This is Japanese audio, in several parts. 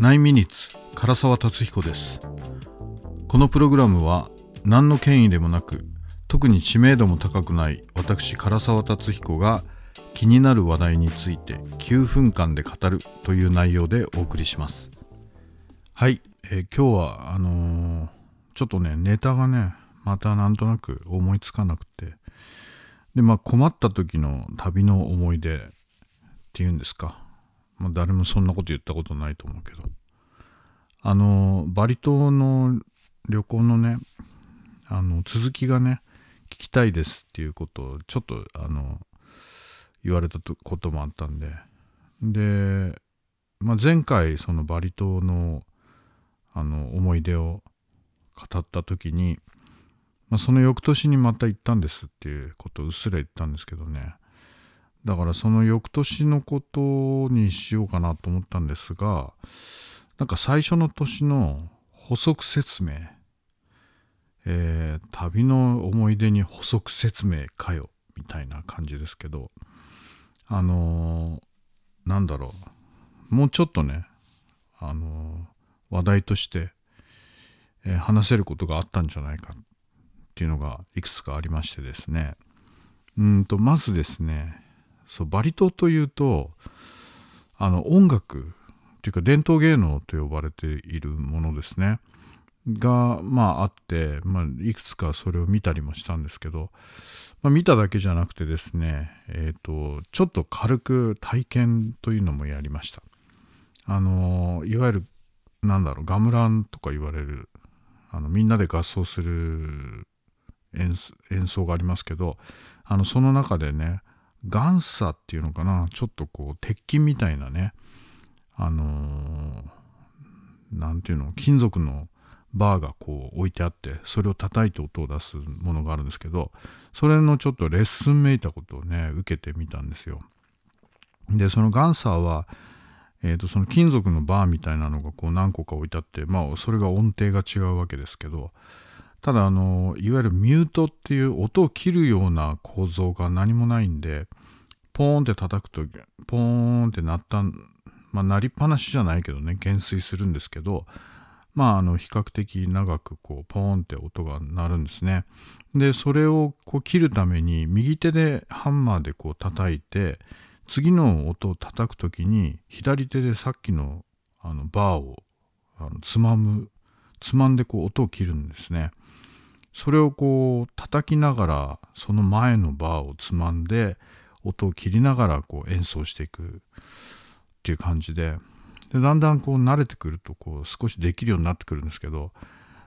9ミニッツ唐沢達彦です。このプログラムは何の権威でもなく特に知名度も高くない私唐沢達彦が気になる話題について9分間で語るという内容でお送りします。はい、えー、今日はあのー、ちょっとねネタがねまたなんとなく思いつかなくてでまあ困った時の旅の思い出っていうんですか。まあ、誰もそんなこと言ったことないと思うけど。あのバリ島の旅行のねあの続きがね聞きたいですっていうことをちょっとあの言われたこともあったんで。で、まあ、前回そのバリ島のあの思い出を語った時に、まあ、その翌年にまた行ったんですっていうことをうっすら言ったんですけどね。だからその翌年のことにしようかなと思ったんですがなんか最初の年の補足説明えー、旅の思い出に補足説明かよみたいな感じですけどあのー、なんだろうもうちょっとねあのー、話題として、えー、話せることがあったんじゃないかっていうのがいくつかありましてですね。うんとまずですねそうバリ島というとあの音楽っていうか伝統芸能と呼ばれているものですね。がまああって、まあ、いくつかそれを見たりもしたんですけど、まあ、見ただけじゃなくてですねえっ、ー、とちょっと軽く体験というのもやりました。あのいわゆるなんだろうガムランとか言われるあのみんなで合奏する演奏がありますけどあのその中でねガンサっていうのかなちょっとこう鉄筋みたいなねあの何、ー、ていうの金属のバーがこう置いてあってそれを叩いて音を出すものがあるんですけどそれのちょっとレッスンめいたことをね受けてみたんですよ。でそのガンサーはえーと、その金属のバーみたいなのがこう何個か置いてあってまあそれが音程が違うわけですけどただあのいわゆるミュートっていう音を切るような構造が何もないんでポーンって叩くとポーンって鳴ったまあ鳴りっぱなしじゃないけどね減衰するんですけどまああの比較的長くこうポーンって音が鳴るんですね。でそれをこう切るために右手でハンマーでこう叩いて次の音を叩く時に左手でさっきのあのバーをあのつまむつまんでこう音を切るんですね。それをこう叩きながらその前のバーをつまんで音を切りながらこう演奏していくっていう感じででだんだんこう慣れてくるとこう少しできるようになってくるんですけど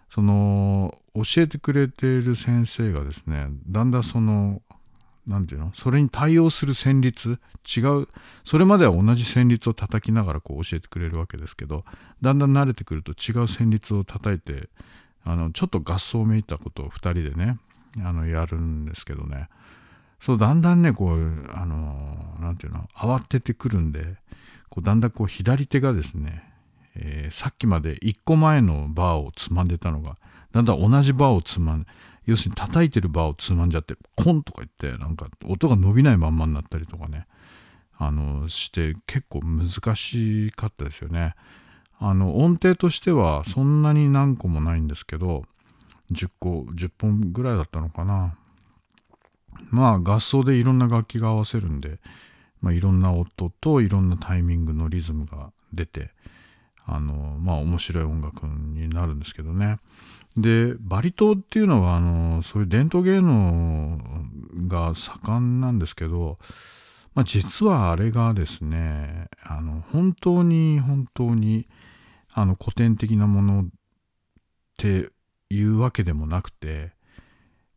その教えてくれている先生がですねだんだんその何て言うの？それに対応する旋律違う。それまでは同じ旋律を叩きながらこう教えてくれるわけですけどだんだん慣れてくると違う旋律を叩いてあのちょっと合奏めいたことを2人でねあのやるんですけどね。そうだんだんねこうあの何て言うの？慌ててくるんでこうだんだんこう左手がですね、えー、さっきまで1個前のバーをつまんでたのがだんだん同じバーをつまん要するに叩いてるバーをつまんじゃってコンとか言ってなんか音が伸びないまんまになったりとかねあのして結構難しかったですよね。あの音程としてはそんなに何個もないんですけど10個10本ぐらいだったのかな。まあ合奏でいろんな楽器が合わせるんで、まあ、いろんな音といろんなタイミングのリズムが出てあのまあ面白い音楽になるんですけどね。でバリ島っていうのはあのそういう伝統芸能が盛んなんですけど、まあ、実はあれがですねあの本当に本当にあの古典的なものっていうわけでもなくて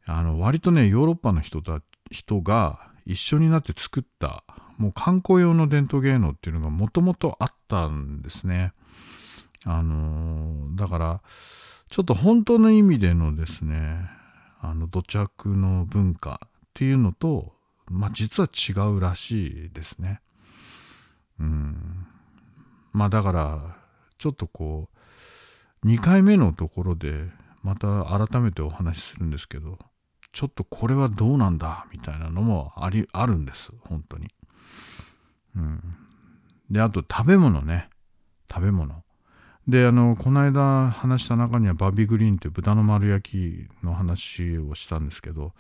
あの割とねヨーロッパの人だ人が一緒になって作ったもう観光用の伝統芸能っていうのがもともとあったんですね。あの、だからちょっと本当の意味でのですねあの土着の文化っていうのと、まあ、実は違うらしいですね。うん、まあだからちょっとこう2回目のところでまた改めてお話しするんですけどちょっとこれはどうなんだみたいなのもありあるんです本当に。うん、であと食べ物ね食べ物。であのこの間話した中にはバビグリーンっていう豚の丸焼きの話をしたんですけど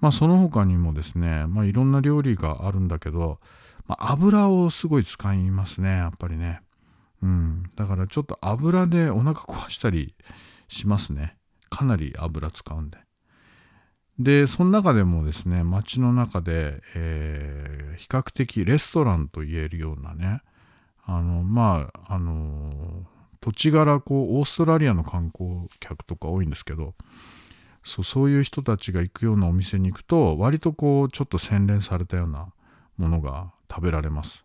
まあその他にもですね、まあ、いろんな料理があるんだけど、まあ、油をすごい使いますねやっぱりね。うん。だからちょっと油でお腹壊したりしますね。かなり油使うんで。でその中でもですね街の中で、えー、比較的レストランと言えるようなねあのまああの土地柄こうオーストラリアの観光客とか多いんですけどそうそういう人たちが行くようなお店に行くと割とこうちょっと洗練されたようなものが食べられます。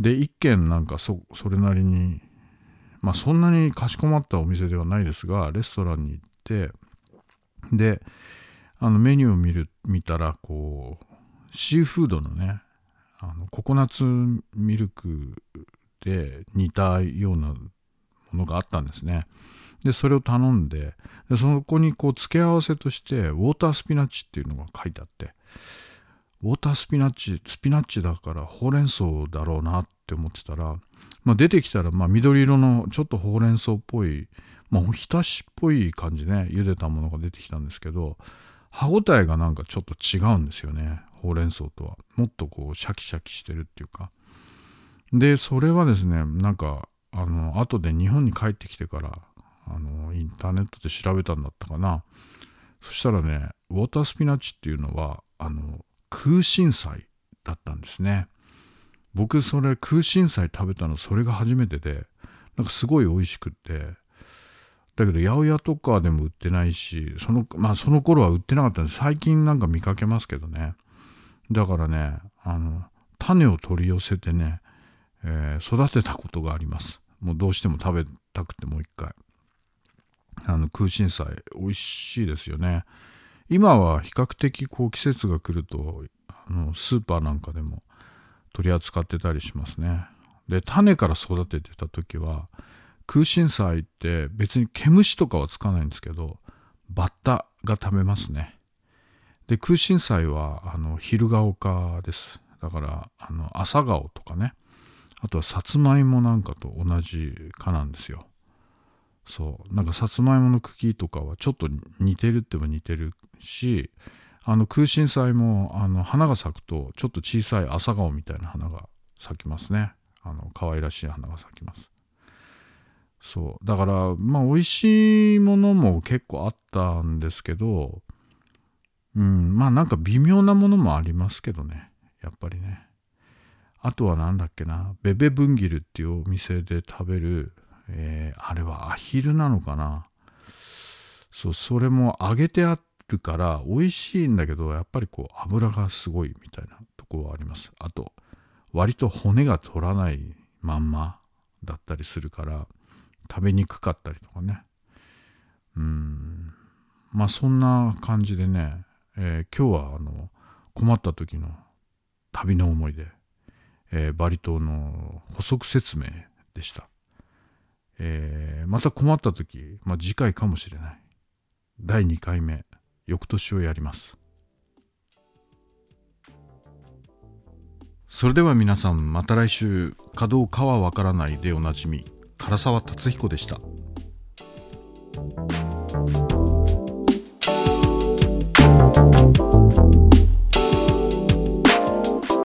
で一軒なんかそそれなりにまあそんなにかしこまったお店ではないですがレストランに行ってであのメニューを見る見たらこうシーフードのねあのココナッツミルクで煮たようなものがあったんですね。でそれを頼んででそこにこう付け合わせとしてウォータースピナッチっていうのが書いてあってウォータースピナッチスピナッチだからほうれん草だろうなって思ってたら、まあ、出てきたらまあ緑色のちょっとほうれん草っぽいまあひたしっぽい感じね茹でたものが出てきたんですけど歯ごたえがなんかちょっと違うんですよねほうれん草とはもっとこうシャキシャキしてるっていうかでそれはですねなんかあの後で日本に帰ってきてからあのインターネットで調べたんだったかな。そしたらねウォータースピナッチっていうのはあの空心菜だったんですね。僕それ空心菜食べたのそれが初めてでなんかすごい美味しくって。だけど八百屋とかでも売ってないしそのまあその頃は売ってなかったんで最近なんか見かけますけどね。だからねあの種を取り寄せてね、えー、育てたことがあります。もうどうしても食べたくてもう一回。あの空心菜美味しいですよね。今は比較的こう季節が来るとあのスーパーなんかでも取り扱ってたりしますね。で種から育ててた時は空心菜って別に毛虫とかはつかないんですけどバッタが食べますね。で空心菜はあの昼顔科です。だからあの朝顔とかね。あとはさつまいもなんかと同じ科なんですよ。そう。なんかさつまいもの茎とかはちょっと似てるっても似てるしあの空心菜もあの花が咲くとちょっと小さい朝顔みたいな花が咲きますね。あの可愛らしい花が咲きます。そう。だからまあ美味しいものも結構あったんですけどうん。まあなんか微妙なものもありますけどね。やっぱりね。あとは何だっけなベベブンギルっていうお店で食べるえー、あれはアヒルなのかな。そうそれも揚げてあるから美味しいんだけどやっぱりこう油がすごいみたいなとこはあります。あと割と骨が取らないまんまだったりするから食べにくかったりとかね。うん。まあそんな感じでね、えー、今日はあの困った時の旅の思い出、えー、バリ島の補足説明でした。えー、また困った時、まあ、次回かもしれない。第2回目、翌年をやります。それでは皆さん、また来週、稼働かはわからないでおなじみ、唐沢達彦でした。